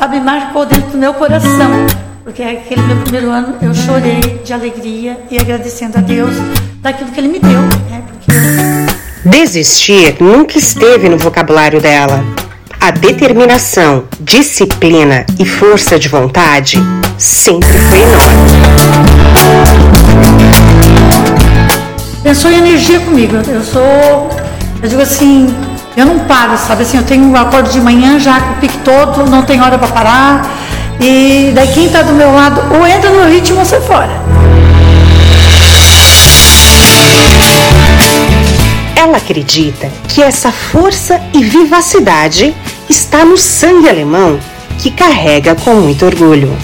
sabe, marcou dentro do meu coração. Porque aquele meu primeiro ano eu chorei de alegria e agradecendo a Deus daquilo que Ele me deu. Né? Porque... Desistir nunca esteve no vocabulário dela. A determinação, disciplina e força de vontade sempre foi enorme. Pensou em energia comigo. Eu sou, eu digo assim, eu não paro, sabe? Assim, eu tenho um acordo de manhã já com o pique todo, não tem hora para parar. E daí quem está do meu lado ou entra no ritmo ou sai fora. Ela acredita que essa força e vivacidade está no sangue alemão que carrega com muito orgulho.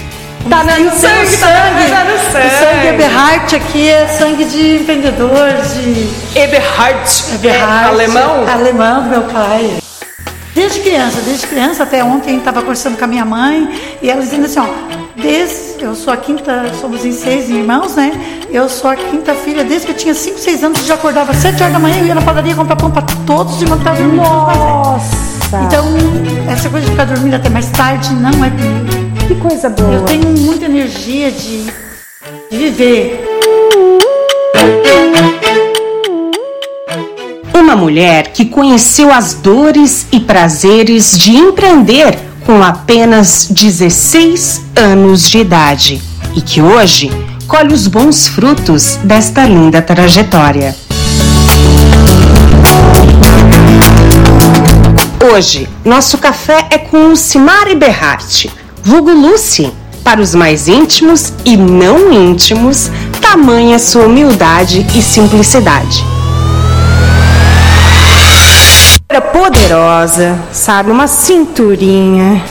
Tá no sangue, sangue, tá, tá no sangue. O sangue Eberhard aqui é sangue de empreendedor, de. Eberhard. Eberhard. É alemão? Alemão do meu pai. Desde criança, desde criança, até ontem estava conversando com a minha mãe e ela dizendo assim, ó, desde, eu sou a quinta, somos em seis irmãos, né? Eu sou a quinta filha, desde que eu tinha 5, 6 anos, eu já acordava às 7 horas da manhã, eu ia na padaria comprar pão para todos estavam dormindo. Nossa! Então, essa coisa de ficar dormindo até mais tarde não é comigo. Que coisa boa. Eu tenho muita energia de, de viver. Uma mulher que conheceu as dores e prazeres de empreender com apenas 16 anos de idade e que hoje colhe os bons frutos desta linda trajetória. Hoje, nosso café é com Lucimar Eberhardt, vulgo Lucy. Para os mais íntimos e não íntimos, tamanha sua humildade e simplicidade. Poderosa, sabe? Uma cinturinha,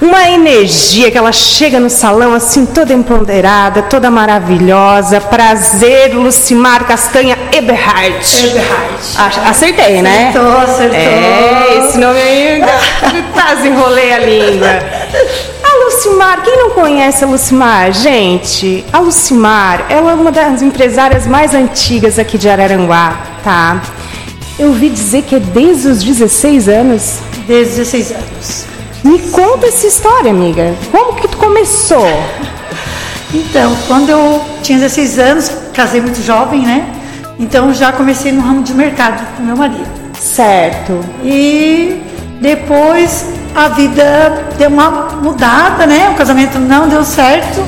uma energia que ela chega no salão assim toda empoderada, toda maravilhosa. Prazer, Lucimar Castanha Eberhard. Eberhard. Acertei, né? Acertou, acertou. É, esse nome aí quase enrolei a língua. Lucimar, quem não conhece a Lucimar? Gente, a Lucimar, ela é uma das empresárias mais antigas aqui de Araranguá, tá? Eu ouvi dizer que é desde os 16 anos. Desde 16 anos. Me conta essa história, amiga. Como que tu começou? Então, quando eu tinha 16 anos, casei muito jovem, né? Então já comecei no ramo de mercado com meu marido. Certo. E depois a vida deu uma mudada, né? O casamento não deu certo.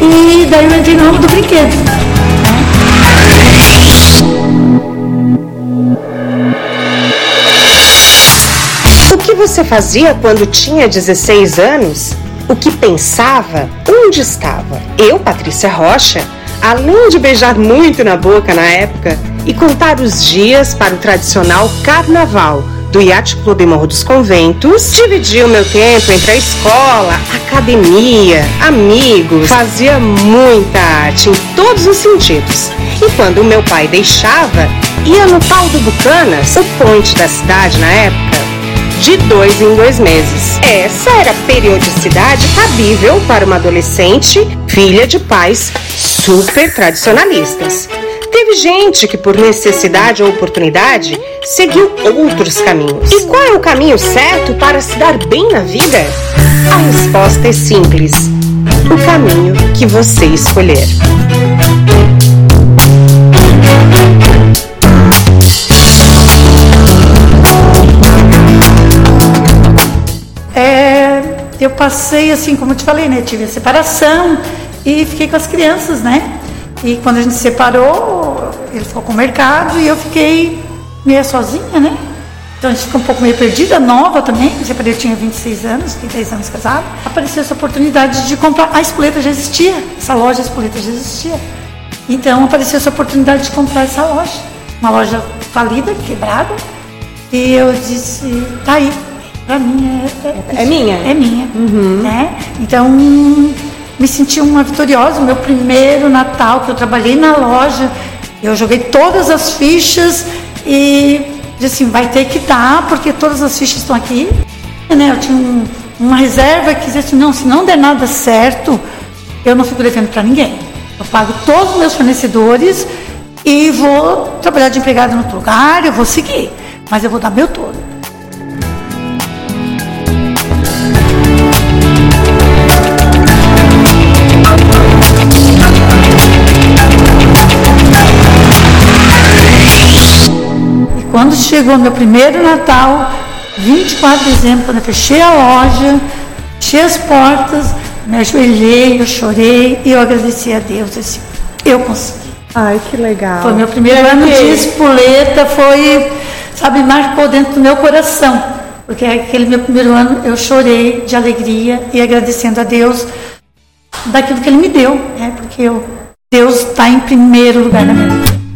E daí eu entrei no ramo do brinquedo. O que você fazia quando tinha 16 anos? O que pensava? Onde estava? Eu, Patrícia Rocha, além de beijar muito na boca na época e contar os dias para o tradicional carnaval do Yacht Clube Morro dos Conventos, dividia o meu tempo entre a escola, academia, amigos, fazia muita arte em todos os sentidos. E quando meu pai deixava, ia no pau do Bucanas, o ponte da cidade na época, de dois em dois meses. Essa era a periodicidade cabível para uma adolescente, filha de pais super tradicionalistas. Teve gente que, por necessidade ou oportunidade, seguiu outros caminhos. E qual é o caminho certo para se dar bem na vida? A resposta é simples: o caminho que você escolher. É, eu passei assim, como te falei, né? Tive a separação e fiquei com as crianças, né? E quando a gente se separou, ele ficou com o mercado e eu fiquei meio sozinha, né? Então a gente ficou um pouco meio perdida, nova também. Me separei, eu tinha 26 anos, fiquei 10 anos casada. Apareceu essa oportunidade de comprar. A Espoleta já existia, essa loja Espoleta já existia. Então apareceu essa oportunidade de comprar essa loja. Uma loja falida, quebrada. E eu disse, tá aí, pra mim é, É minha? É minha. Né? Então, me senti uma vitoriosa. Meu primeiro Natal que eu trabalhei na loja, eu joguei todas as fichas e disse assim, vai ter que dar, porque todas as fichas estão aqui. Né? Eu tinha um- uma reserva que dizia assim, não, se não der nada certo, eu não fico devendo para ninguém. Eu pago todos os meus fornecedores e vou trabalhar de empregada no outro lugar, eu vou seguir, mas eu vou dar meu todo. Chegou meu primeiro Natal, 24 de dezembro, quando eu fechei a loja, fechei as portas, me ajoelhei, eu chorei e eu agradeci a Deus. Assim, eu consegui. Ai, que legal. Foi meu primeiro ano de espoleta, foi, sabe, marcou dentro do meu coração. Porque aquele meu primeiro ano eu chorei de alegria e agradecendo a Deus daquilo que Ele me deu, né? Porque eu, Deus está em primeiro lugar na minha vida.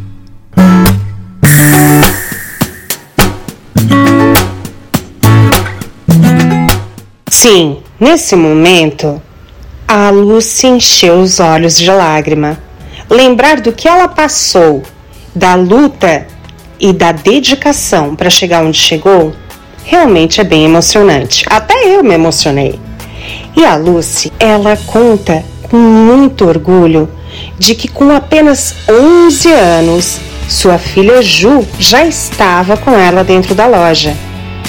Sim, nesse momento, a Lucy encheu os olhos de lágrima. Lembrar do que ela passou, da luta e da dedicação para chegar onde chegou, realmente é bem emocionante. Até eu me emocionei. E a Lucy, ela conta com muito orgulho de que com apenas 11 anos, sua filha Ju já estava com ela dentro da loja.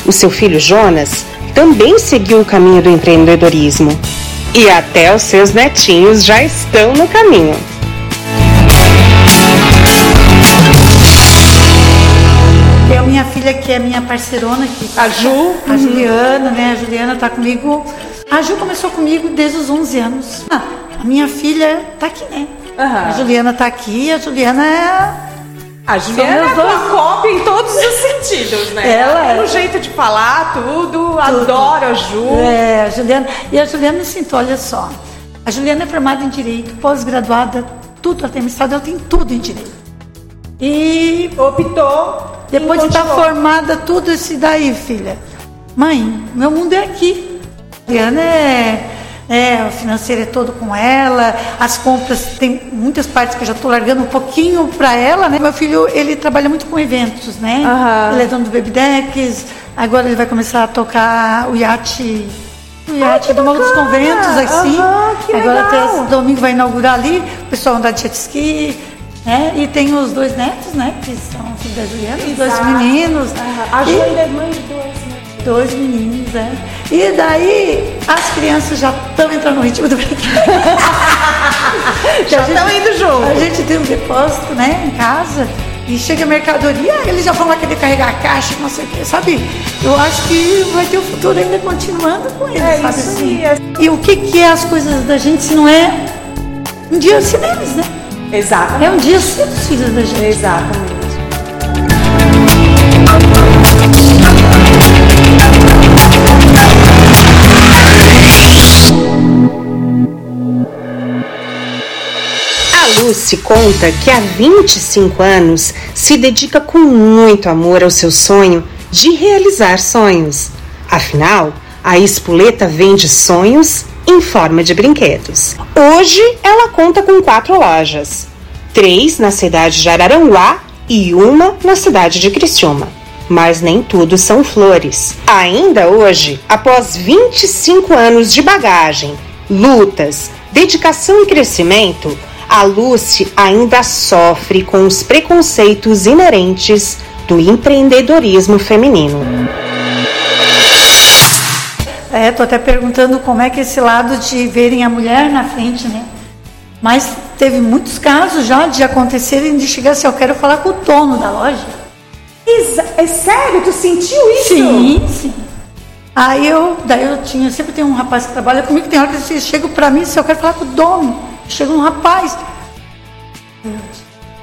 O seu filho Jonas também seguiu o caminho do empreendedorismo. E até os seus netinhos já estão no caminho. Tem a minha filha que é minha parceirona aqui. A Ju. A Juliana, né? A Juliana está comigo. A Ju começou comigo desde os 11 anos. Ah, a minha filha está aqui, né? Aham. A Juliana está aqui, a Juliana é A Juliana é dois- cópia em todos os sentidos, né? Ela é. O jeito de falar, tudo. Adoro a Ju. É, a Juliana. E a Juliana, assim, olha só. A Juliana é formada em Direito, pós-graduada, tudo, ela tem mestrado, ela tem tudo em Direito. E Optou. depois de estar continuou. formada, tudo isso daí, filha. Mãe, meu mundo é aqui. A Juliana é, é, o financeiro é todo com ela, as compras, tem muitas partes que eu já estou largando um pouquinho para ela, né? Meu filho, ele trabalha muito com eventos, né? Aham. Ele é dono do Baby Decks, agora ele vai começar a tocar o iate o iate do Morro dos! Conventos, assim. Que agora até domingo vai inaugurar ali, o pessoal andar de jet ski, né? E tem os dois netos, né? Que são filhos da Juliana, os dois meninos. A Ju E- ainda é mãe de dois? Dois meninos, é. E daí as crianças já estão entrando no ritmo do brinquedo. Já estão indo junto. A gente tem um depósito, né, em casa, e chega a mercadoria, eles já vão lá querer carregar a caixa, não sei o quê, sabe? Eu acho que vai ter o futuro ainda continuando com eles, É sabe isso assim? aí, E o que, que é as coisas da gente se não é um dia ser deles, né? Exatamente. É um dia ser dos filhos da gente. Exatamente. Lucy conta que há 25 anos se dedica com muito amor ao seu sonho de realizar sonhos. Afinal, a Espoleta vende sonhos em forma de brinquedos. Hoje ela conta com quatro lojas: três na cidade de Araranguá e uma na cidade de Criciúma. Mas nem tudo são flores. Ainda hoje, após 25 anos de bagagem, lutas, dedicação e crescimento, a Lucy ainda sofre com os preconceitos inerentes do empreendedorismo feminino. É, tô até perguntando como é que é esse lado de verem a mulher na frente, né? Mas teve muitos casos já de acontecerem de chegar assim, eu quero falar com o dono da loja. Exa- é sério? Tu sentiu isso? Sim, sim. Aí eu, daí eu tinha, sempre tem um rapaz que trabalha comigo, tem hora que eles chegam pra mim, se eu quero falar com o dono, chega um rapaz.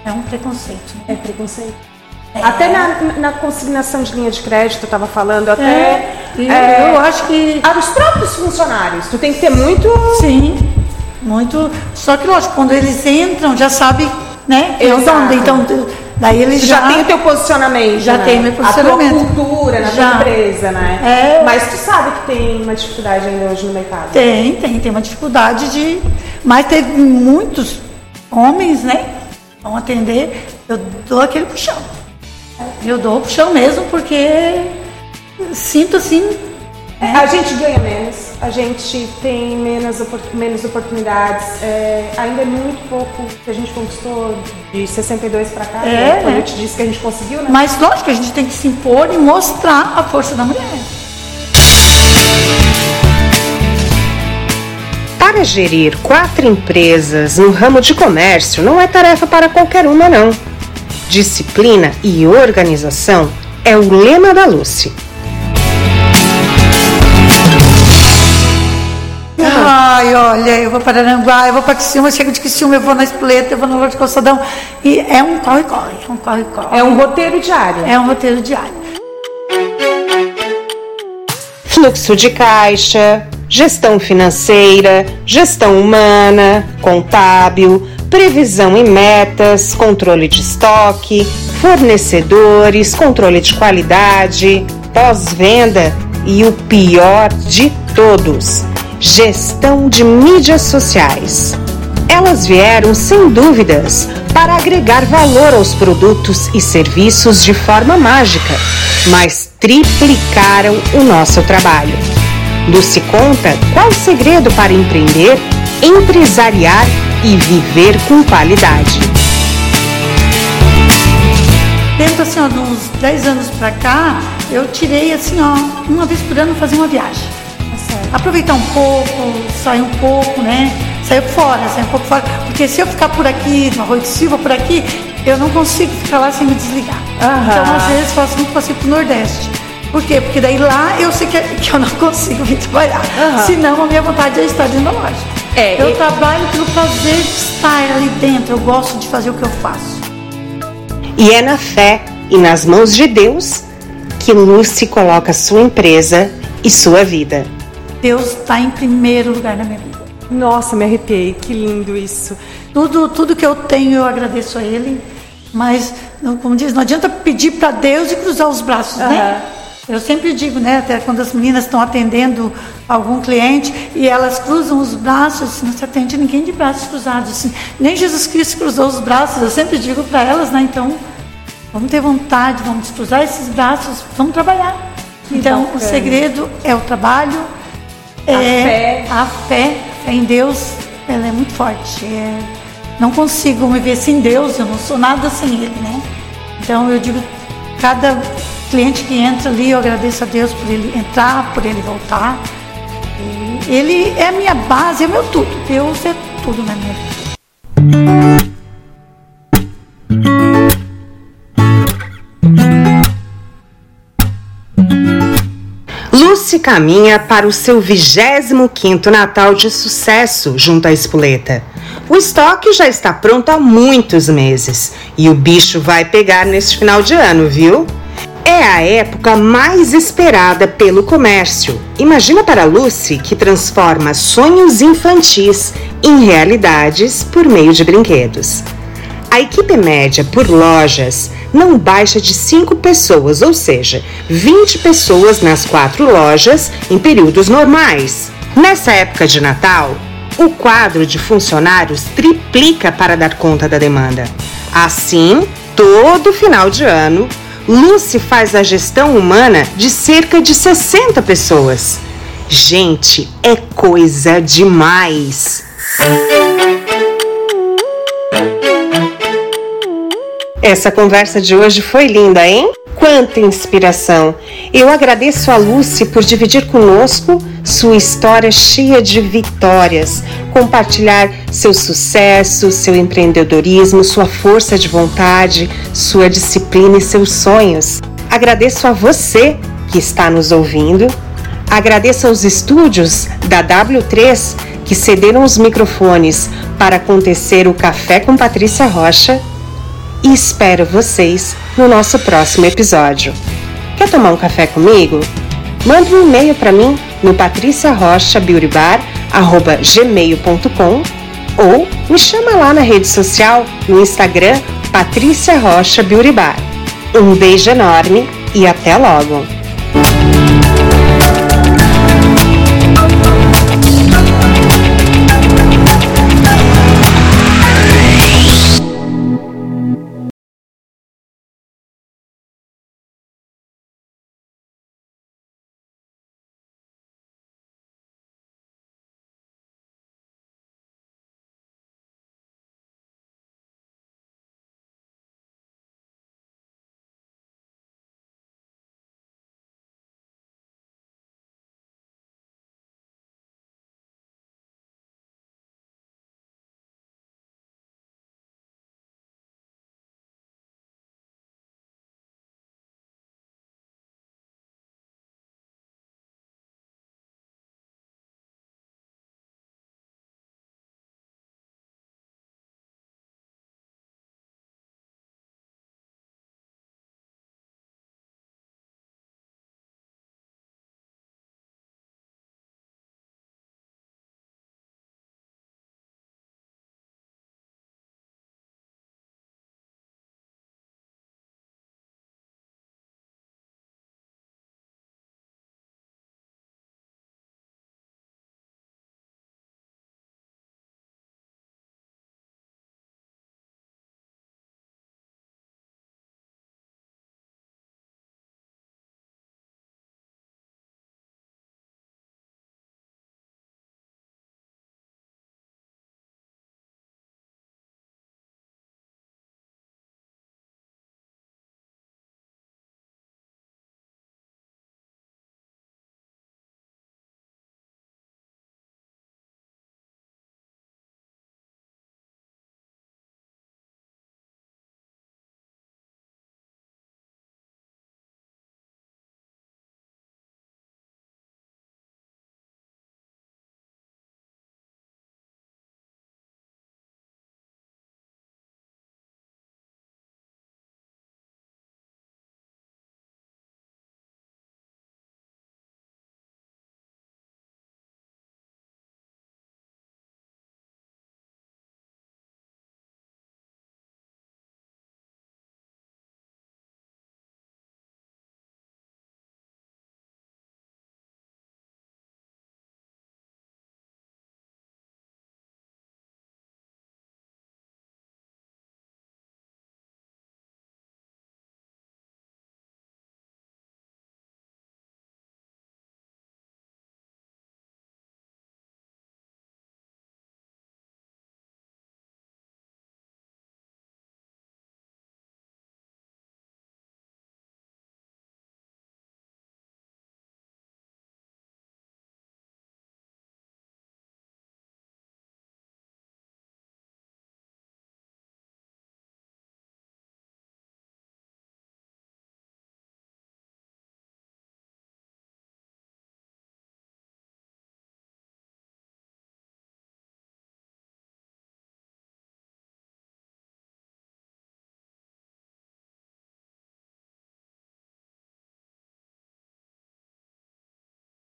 É um preconceito, né? É preconceito. Até na, na consignação de linha de crédito, eu tava falando, até. E é, eu acho que ah, os próprios funcionários. Tu tem que ter muito. Sim, muito. Só que lógico, quando eles entram, já sabe, né? quem é o Exato. dono. Então, daí eles já, já, tem o teu posicionamento. já né? tem meu posicionamento. A tua cultura na Já. tua empresa, né? É. Mas tu sabe que tem uma dificuldade ainda hoje no mercado. Tem, tem, tem uma dificuldade de. Mas teve muitos homens, né? Vão atender, eu dou aquele puxão. Eu dou o puxão mesmo, porque sinto assim. A gente ganha menos, a gente tem menos, menos oportunidades. é, ainda é muito pouco que a gente conquistou de 62 para cá. É, né? Quando né? eu te disse que a gente conseguiu, né? Mas lógico, a gente tem que se impor e mostrar a força da mulher. Para gerir quatro empresas no ramo de comércio não é tarefa para qualquer uma, não. Disciplina e organização é o lema da Lucy. Ai, olha, eu vou para Aranguá, eu vou para Criciúma, eu chego de Criciúma, eu vou na Espoleta, eu vou no Lote Calçadão. E é um corre-corre, é um corre-corre. É um roteiro diário. É um roteiro diário. Fluxo de caixa, gestão financeira, gestão humana, contábil, previsão e metas, controle de estoque, fornecedores, controle de qualidade, pós-venda e o pior de todos, gestão de mídias sociais. Elas vieram, sem dúvidas, para agregar valor aos produtos e serviços de forma mágica, mas triplicaram o nosso trabalho. Lucy conta qual o segredo para empreender, empresariar e viver com qualidade. Tento assim, ó, de uns 10 anos pra cá, eu tirei assim, ó, uma vez por ano fazer uma viagem. Aproveitar um pouco, sair um pouco, né? Sair fora, sair um pouco fora. Porque se eu ficar por aqui, no Arroio de Silva, por aqui, eu não consigo ficar lá sem me desligar. Então, às vezes, faço muito passeio pro Nordeste. Por quê? Porque daí lá eu sei que, que eu não consigo vir trabalhar. Senão, a minha vontade é estar dentro da loja. É, eu e- trabalho pelo prazer de estar ali dentro. Eu gosto de fazer o que eu faço. E é na fé e nas mãos de Deus que Lucy coloca sua empresa e sua vida. Deus está em primeiro lugar na minha vida. Nossa, me arrepiei. Que lindo isso. Tudo, tudo que eu tenho eu agradeço a Ele, mas, como diz, não adianta pedir para Deus e cruzar os braços, né? Eu sempre digo, né, até quando as meninas estão atendendo algum cliente e elas cruzam os braços, assim, não se atende ninguém de braços cruzados, assim. Nem Jesus Cristo cruzou os braços, eu sempre digo para elas, né, então, vamos ter vontade, vamos cruzar esses braços, vamos trabalhar. Então, o segredo é o trabalho, é fé. a fé, a fé em Deus, ela é muito forte. É, não consigo me ver sem Deus, eu não sou nada sem Ele, né? Então eu digo, cada cliente que entra ali, eu agradeço a Deus por ele entrar, por ele voltar. E ele é a minha base, é meu tudo. Deus é tudo na minha vida. Lucy caminha para o seu 25º Natal de sucesso junto à Espoleta. O estoque já está pronto há muitos meses e o bicho vai pegar neste final de ano, viu? É a época mais esperada pelo comércio. Imagina para Lucy que transforma sonhos infantis em realidades por meio de brinquedos. A equipe média por lojas não baixa de 5 pessoas, ou seja, 20 pessoas nas quatro lojas em períodos normais. Nessa época de Natal, o quadro de funcionários triplica para dar conta da demanda. Assim, todo final de ano, Lucy faz a gestão humana de cerca de 60 pessoas. Gente, é coisa demais! Essa conversa de hoje foi linda, hein? Quanta inspiração! Eu agradeço a Lucy por dividir conosco sua história cheia de vitórias, compartilhar seu sucesso, seu empreendedorismo, sua força de vontade, sua disciplina e seus sonhos. Agradeço a você que está nos ouvindo. Agradeço aos estúdios da W3 que cederam os microfones para acontecer o Café com Patrícia Rocha e espero vocês no nosso próximo episódio. Quer tomar um café comigo? Mande um e-mail para mim no patriciarrochabeautybar@gmail.com ou me chama lá na rede social no Instagram Patrícia Rocha Beauty Bar. Um beijo enorme e até logo!